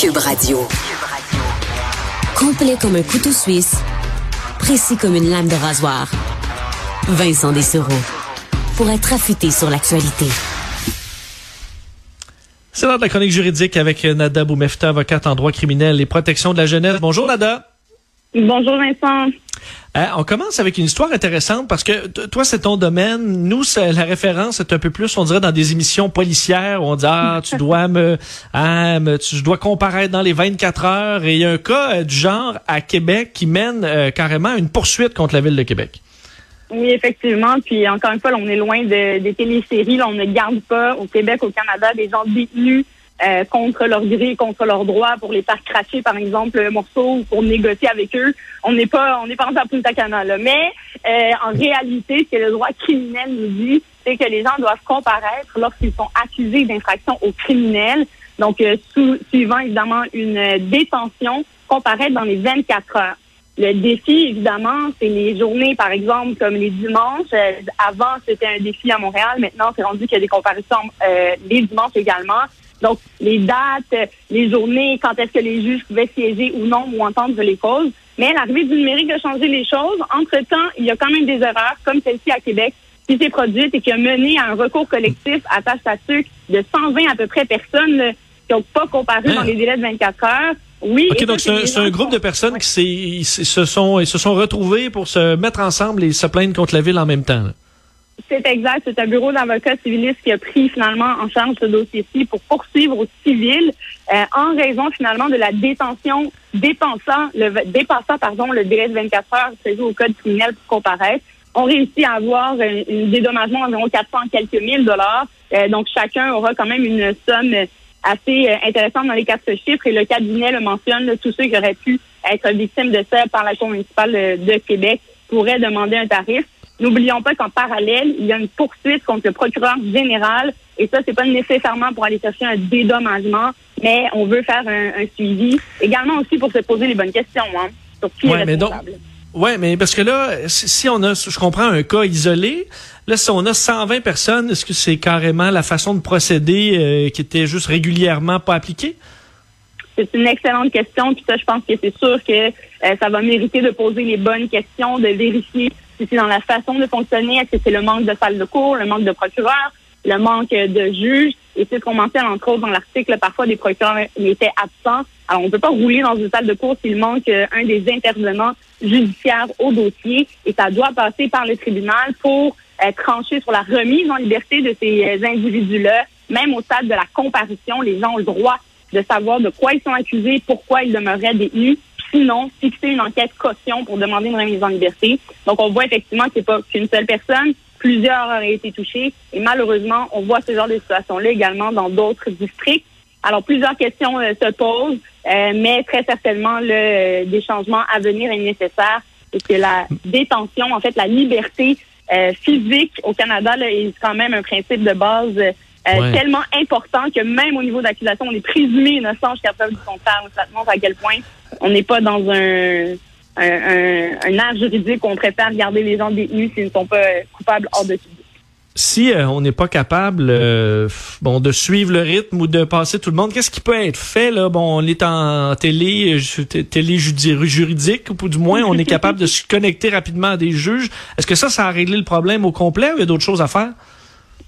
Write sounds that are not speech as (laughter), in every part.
Cube Radio. Complet comme un couteau suisse, précis comme une lame de rasoir. Vincent Dessereau. Pour être affûté sur l'actualité. C'est l'heure de la chronique juridique avec Nada Boumefta, avocate en droit criminel et protection de la jeunesse. Bonjour Nada. Bonjour Vincent. Euh, on commence avec une histoire intéressante parce que toi, c'est ton domaine. Nous, la référence est un peu plus, on dirait, dans des émissions policières où on dit, ah, (laughs) tu dois me, ah, tu dois comparaître dans les 24 heures. Et il y a un cas euh, du genre à Québec qui mène euh, carrément une poursuite contre la ville de Québec. Oui, effectivement. Puis encore une fois, on est loin de, des téléséries. on ne garde pas au Québec, au Canada, des gens détenus euh, contre leur gré, contre leurs droits pour les faire cracher, par exemple, un morceau ou pour négocier avec eux. On n'est pas, on n'est pas en Punta Cana, là. Mais euh, en réalité, ce que le droit criminel nous dit, c'est que les gens doivent comparaître lorsqu'ils sont accusés d'infraction au criminel. Donc, euh, suivant évidemment une détention, comparaître dans les 24 heures. Le défi, évidemment, c'est les journées, par exemple, comme les dimanches. avant, c'était un défi à Montréal. Maintenant, c'est rendu qu'il y a des comparaisons les dimanches également. Donc, les dates, les journées, quand est-ce que les juges pouvaient siéger ou non ou entendre les causes. Mais l'arrivée du numérique a changé les choses. Entre-temps, il y a quand même des erreurs, comme celle-ci à Québec, qui s'est produite et qui a mené à un recours collectif à tâche à de 120 à peu près personnes qui n'ont pas comparu dans hein? les délais de 24 heures. Oui. OK, donc c'est un, groupe de personnes qui se sont, se sont retrouvés pour se mettre ensemble et se plaindre contre la ville en même temps. C'est exact. C'est un bureau d'avocats civilistes qui a pris finalement en charge ce dossier-ci pour poursuivre au civil euh, en raison finalement de la détention dépassant le dépassant pardon le délai de 24 heures prévu au code criminel pour comparaître. On réussit à avoir un, dédommagement d'environ 400 quelques mille dollars. Euh, donc chacun aura quand même une somme assez euh, intéressante dans les quatre chiffres et le cabinet le mentionne. tous ceux qui auraient pu être victimes de ça par la Cour municipale de Québec pourraient demander un tarif. N'oublions pas qu'en parallèle, il y a une poursuite contre le procureur général. Et ça, c'est pas nécessairement pour aller chercher un dédommagement, mais on veut faire un, suivi. Également aussi pour se poser les bonnes questions, hein, sur qui est responsable. Oui, mais parce que là, si on a, je comprends, un cas isolé, là, si on a 120 personnes, est-ce que c'est carrément la façon de procéder euh, qui était juste régulièrement pas appliquée? C'est une excellente question. Puis ça, je pense que c'est sûr que euh, ça va mériter de poser les bonnes questions, de vérifier si c'est dans la façon de fonctionner, est-ce que c'est le manque de salles de cours, le manque de procureurs, le manque de juges? Et c'est ce qu'on mentionne, entre autres, dans l'article, parfois des procureurs étaient absents. Alors, on ne peut pas rouler dans une salle de cours s'il manque euh, un des intervenants judiciaires au dossier. Et ça doit passer par le tribunal pour euh, trancher sur la remise en liberté de ces euh, individus-là. Même au stade de la comparution, les gens ont le droit de savoir de quoi ils sont accusés, pourquoi ils demeuraient détenus sinon fixer une enquête caution pour demander une remise en liberté. Donc, on voit effectivement que c'est pas qu'une seule personne, plusieurs auraient été touchés et malheureusement, on voit ce genre de situation-là également dans d'autres districts. Alors, plusieurs questions euh, se posent, euh, mais très certainement, le, euh, des changements à venir est nécessaire et que la détention, en fait, la liberté physique au Canada là, est quand même un principe de base tellement important que même au niveau d'accusation, on est présumé innocent jusqu'à preuve du contraire. Ça montre à quel point on n'est pas dans un, un, art juridique où on préfère garder les gens détenus s'ils ne sont pas coupables hors de tout. Si euh, on n'est pas capable euh, bon de suivre le rythme ou de passer tout le monde, qu'est-ce qui peut être fait là? Bon, on est en télé euh, télé juridique ou du moins on est capable de se connecter rapidement à des juges. Est-ce que ça ça a réglé le problème au complet ou il y a d'autres choses à faire?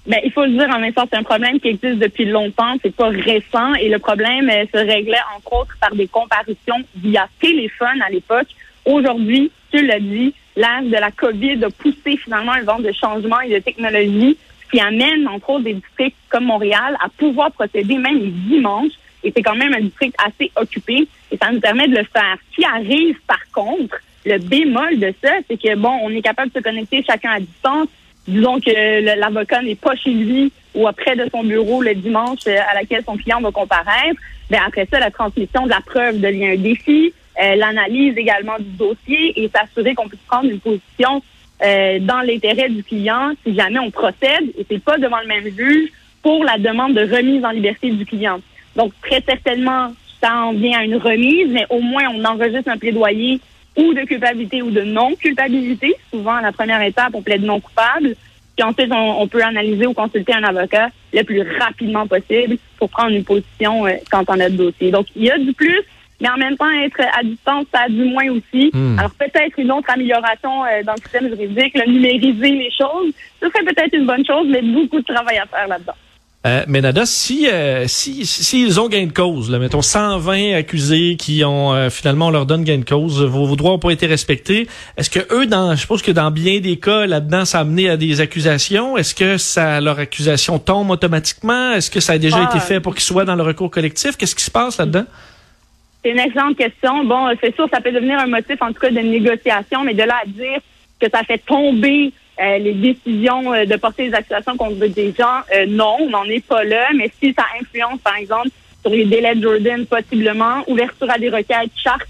Ben, il faut le dire en même temps, c'est un problème qui existe depuis longtemps, c'est pas récent, et le problème euh, se réglait entre autres par des comparitions via téléphone à l'époque. Aujourd'hui, tu l'as dit, l'âge de la COVID a poussé finalement un vent de changement et de technologie qui amène entre autres des districts comme Montréal à pouvoir procéder même les dimanches. Et c'est quand même un district assez occupé et ça nous permet de le faire. Ce qui arrive par contre, le bémol de ça, c'est que bon, on est capable de se connecter chacun à distance, disons que l'avocat n'est pas chez lui ou près de son bureau le dimanche euh, à laquelle son client va comparaître, ben après ça, la transmission de la preuve devient un défi, euh, l'analyse également du dossier et s'assurer qu'on puisse prendre une position euh, dans l'intérêt du client si jamais on procède et c'est pas devant le même juge pour la demande de remise en liberté du client. Donc très certainement, ça en vient à une remise, mais au moins on enregistre un plaidoyer ou de culpabilité ou de non-culpabilité. Souvent, à la première étape, on plaide non coupable. Puis ensuite, on, peut analyser ou consulter un avocat le plus rapidement possible pour prendre une position euh, quand on a le dossier. Donc, il y a du plus, mais en même temps, être à distance, ça a du moins aussi. Hmm. Alors, peut-être une autre amélioration euh, dans le système juridique, le numériser les choses, ce serait peut-être une bonne chose, mais beaucoup de travail à faire là-dedans. Euh, mais Nada, si euh, si s'ils ont gain de cause, là, mettons 120 accusés qui ont euh, finalement on leur donne gain de cause, vos, droits n'ont pas été respectés. Est-ce que eux, dans, je suppose que dans bien des cas là-dedans, ça a amené à des accusations? Est-ce que ça leur accusation tombe automatiquement? Est-ce que ça a déjà été ah. fait pour qu'ils soient dans le recours collectif? Qu'est-ce qui se passe là-dedans? C'est une excellente question. Bon, c'est sûr, ça peut devenir un motif en tout cas de négociation, mais de là à dire que ça fait tomber euh, les décisions euh, de porter des accusations contre des gens, euh, non, on n'en est pas là. Mais si ça influence, par exemple, sur les délais de Jordan, possiblement, ouverture à des requêtes, charte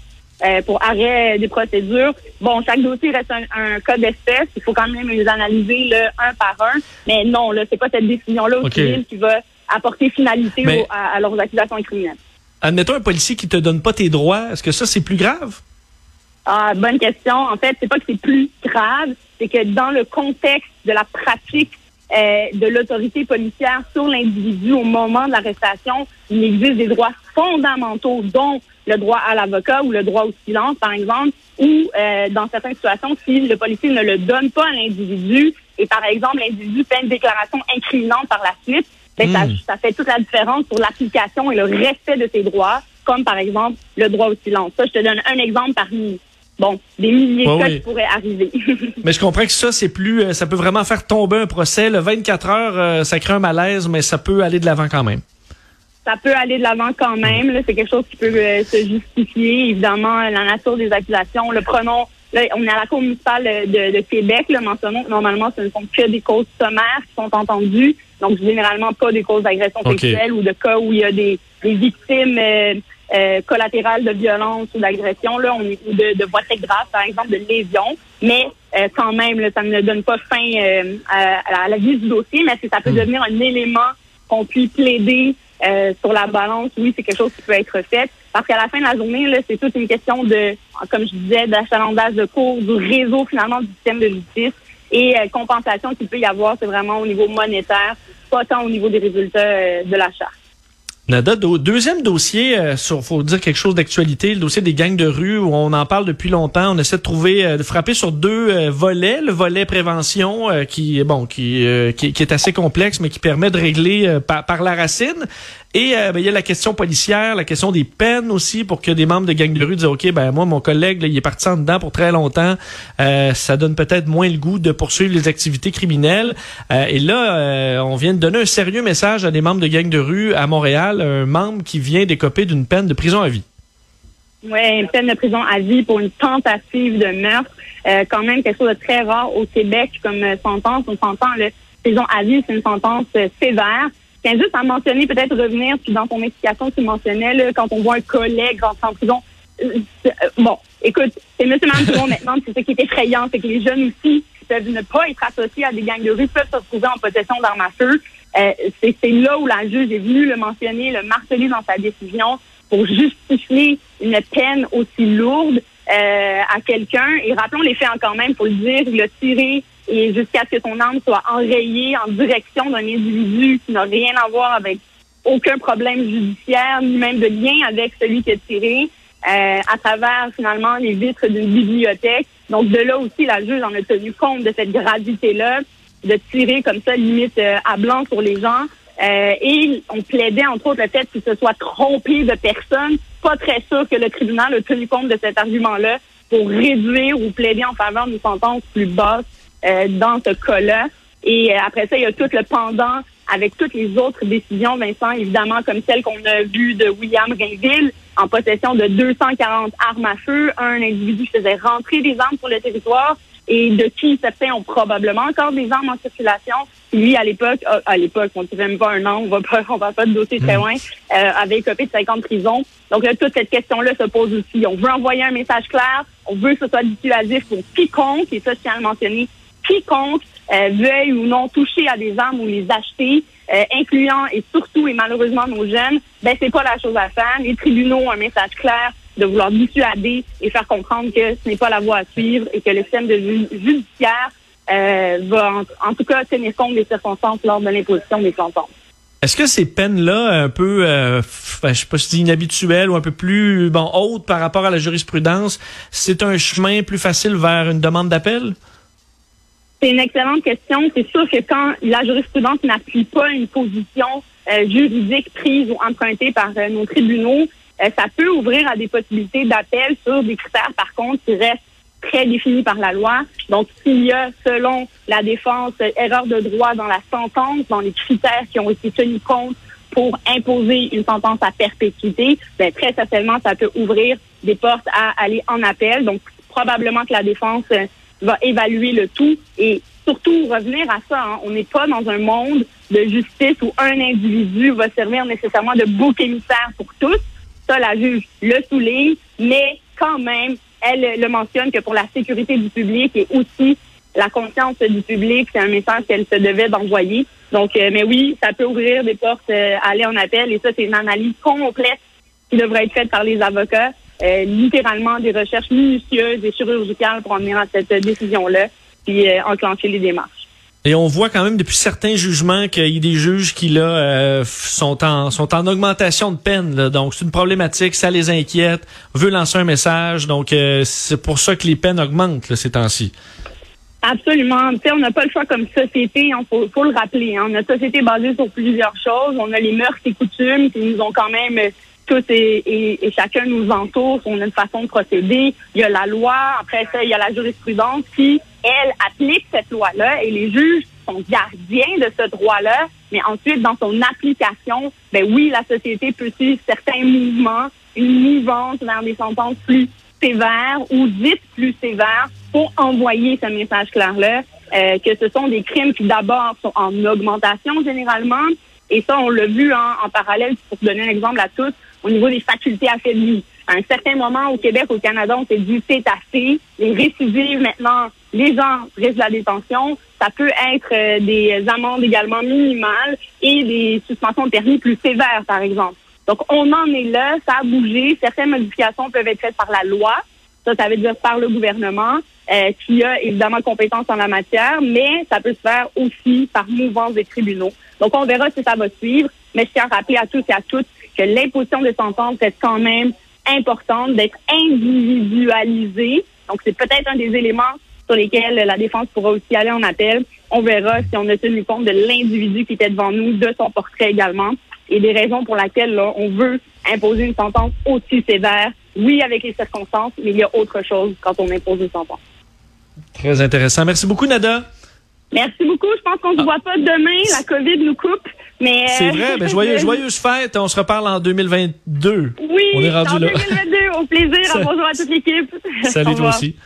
pour arrêt des procédures. Bon, chaque dossier reste un, cas d'espèce. Il faut quand même les analyser un par un. Mais non, là, c'est pas cette décision-là au qui va apporter finalité à, à, leurs accusations criminelles. Admettons un policier qui te donne pas tes droits. Est-ce que ça, c'est plus grave? Ah, bonne question. En fait, c'est pas que c'est plus grave, c'est que dans le contexte de la pratique euh, de l'autorité policière sur l'individu au moment de l'arrestation, il existe des droits fondamentaux, dont le droit à l'avocat ou le droit au silence, par exemple, ou euh, dans certaines situations, si le policier ne le donne pas à l'individu et par exemple l'individu fait une déclaration incriminante par la suite, ben, ça, hmm. ça fait toute la différence sur l'application et le respect de ses droits, comme par exemple le droit au silence. Ça, je te donne un exemple parmi bon, des milliers de cas qui pourraient arriver. (laughs) mais je comprends que ça, c'est plus, euh, ça peut vraiment faire tomber un procès. Le 24 heures, euh, ça crée un malaise, mais ça peut aller de l'avant quand même. Ça peut aller de l'avant quand même. C'est quelque chose qui peut euh, se justifier. Évidemment, la nature des accusations. Le pronom, là, on est à la Cour municipale de, Québec. Là, mentionnons normalement, ce ne sont que des causes sommaires qui sont entendues. Donc, généralement, pas des causes d'agression sexuelle ou de cas où il y a des, des victimes euh, collatérales de violence ou d'agression, là, on est de, de voies très graves, par exemple de lésions, mais euh, quand même, là, ça ne donne pas fin euh, à, la vie du dossier, mais si ça peut hmm. devenir un élément qu'on puisse plaider sur la balance, oui, c'est quelque chose qui peut être fait. Parce qu'à la fin de la journée, là, c'est toute une question de, comme je disais, d'achalandage de cours, du réseau finalement du système de justice et compensation qu'il peut y avoir, c'est vraiment au niveau monétaire, pas tant au niveau des résultats de la charte. Nada, deuxième dossier, euh, sur, faut dire quelque chose d'actualité, le dossier des gangs de rue où on en parle depuis longtemps. On essaie de trouver, euh, de frapper sur deux euh, volets. Le volet prévention, qui bon, qui, qui, est assez complexe, mais qui permet de régler par la racine. Et euh, ben, il y a la question policière, la question des peines aussi pour que des membres de gang de rue disent OK, ben moi, mon collègue, il est parti en dedans pour très longtemps. Euh, ça donne peut-être moins le goût de poursuivre les activités criminelles. Euh, et là, on vient de donner un sérieux message à des membres de gang de rue à Montréal, un membre qui vient d'écoper d'une peine de prison à vie. Oui, une peine de prison à vie pour une tentative de meurtre. quand même quelque chose de très rare au Québec comme sentence. On s'entend, la prison à vie, c'est une sentence sévère tiens juste à mentionner, peut-être revenir, puis dans ton explication, tu mentionnais, là, quand on voit un collègue rentrer en prison, euh, euh, bon, écoute, c'est monsieur, madame, tout le maintenant, c'est ce qui est effrayant, c'est que les jeunes aussi peuvent ne pas être associés à des gangs de rue peuvent se retrouver en possession d'armes à feu. Euh, c'est là où la juge est venue le mentionner, le marteler dans sa décision pour justifier une peine aussi lourde à quelqu'un. Et rappelons les faits quand même, pour le dire, il a tiré et jusqu'à ce que son arme soit enrayée en direction d'un individu qui n'a rien à voir avec aucun problème judiciaire, ni même de lien avec celui qui a tiré, euh, à travers finalement les vitres d'une bibliothèque. Donc de là aussi, la juge en a tenu compte de cette gravité-là, de tirer comme ça, limite euh, à blanc sur les gens. Euh, et on plaidait entre autres le fait qu'il se soit trompé de personne. Pas très sûr que le tribunal a tenu compte de cet argument-là pour réduire ou plaider en faveur d'une sentence plus basse dans ce cas-là. Et euh, après ça, il y a tout le pendant avec toutes les autres décisions, Vincent, évidemment, comme celle qu'on a vue de William Rainville, en possession de 240 armes à feu, un individu qui faisait rentrer des armes sur le territoire et de qui certains ont probablement encore des armes en circulation. Lui, à l'époque, euh, à l'époque, on ne dirait même pas un an, on va pas, (laughs) on va pas dossier très hmm. loin, euh, avait écopé de 50 prisons. Donc là, toute cette question-là se pose aussi. On veut envoyer un message clair, on veut que ce soit dissuasif pour quiconque, et ça, je tiens à le mentionner, quiconque euh, veuille ou non toucher à des armes ou les acheter, euh, incluant et surtout et malheureusement nos jeunes, ben c'est pas la chose à faire. Les tribunaux ont un message clair de vouloir dissuader et faire comprendre que ce n'est pas la voie à suivre et que le système de judiciaire euh, va en, tout cas tenir compte des circonstances lors de l'imposition des sentences. Est-ce que ces peines-là, un peu, euh, ben, je sais pas si inhabituelles ou un peu plus bon hautes par rapport à la jurisprudence, c'est un chemin plus facile vers une demande d'appel? C'est une excellente question. C'est sûr que quand la jurisprudence n'appuie pas une position euh, juridique prise ou empruntée par euh, nos tribunaux, euh, ça peut ouvrir à des possibilités d'appel sur des critères, par contre, qui restent très définis par la loi. Donc, s'il y a, selon la défense, erreur de droit dans la sentence, dans les critères qui ont été tenus compte pour imposer une sentence à perpétuité, ben, très certainement, ça peut ouvrir des portes à aller en appel. Donc, probablement que la défense va évaluer le tout et surtout revenir à ça. Hein. On n'est pas dans un monde de justice où un individu va servir nécessairement de bouc émissaire pour tous. Ça, la juge le souligne, mais quand même, elle le mentionne que pour la sécurité du public et aussi la conscience du public, c'est un message qu'elle se devait d'envoyer. Donc, euh, mais oui, ça peut ouvrir des portes euh, aller en appel et ça, c'est une analyse complète qui devrait être faite par les avocats. Euh, littéralement des recherches minutieuses et chirurgicales pour en venir à cette décision-là, puis euh, enclencher les démarches. Et on voit quand même depuis certains jugements qu'il y a des juges qui là euh, sont en sont en augmentation de peine. Donc c'est une problématique, ça les inquiète. Veut lancer un message, donc c'est pour ça que les peines augmentent ces temps-ci. Absolument. on n'a pas le choix comme société, il faut, faut, le rappeler. Hein. Notre société est basée sur plusieurs choses. On a les mœurs et coutumes qui nous ont quand même tous et, et, chacun nous entoure, on a une façon de procéder. Il y a la loi, après ça, il y a la jurisprudence qui, elle, applique cette loi-là et les juges sont gardiens de ce droit-là. Mais ensuite, dans son application, ben oui, la société peut suivre certains mouvements, une mouvance vers des sentences plus sévères ou dites plus sévères pour envoyer ce message clair-là, euh, que ce sont des crimes qui d'abord sont en augmentation généralement, et ça, on l'a vu hein, en parallèle, pour donner un exemple à tous, au niveau des facultés affaiblies. À un certain moment, au Québec, au Canada, on s'est dit c'est assez. Les récidives, maintenant, les gens risquent la détention. Ça peut être euh, des amendes également minimales et des suspensions de permis plus sévères, par exemple. Donc, on en est là, ça a bougé. Certaines modifications peuvent être faites par la loi. Ça, ça veut dire par le gouvernement, euh, qui a évidemment compétence en la matière, mais ça peut se faire aussi par mouvance des tribunaux. Donc, on verra si ça va suivre. Mais je tiens à rappeler à tous et à toutes que l'imposition de sentence est quand même importante, d'être individualisée. Donc, c'est peut-être un des éléments sur lesquels la défense pourra aussi aller en appel. On verra si on a tenu compte de l'individu qui était devant nous, de son portrait également, et des raisons pour lesquelles là, on veut imposer une sentence aussi sévère. Oui, avec les circonstances, mais il y a autre chose quand on impose une sentence. Très intéressant. Merci beaucoup, Nada. Merci beaucoup. Je pense qu'on ne se ah. voit pas demain. La COVID nous coupe. Mais C'est vrai. Ben, joyeuse, (laughs) joyeuse fête. On se reparle en 2022. Oui, on est rendu en 2022. Au plaisir. (laughs) bonjour à toute l'équipe. Salut toi aussi.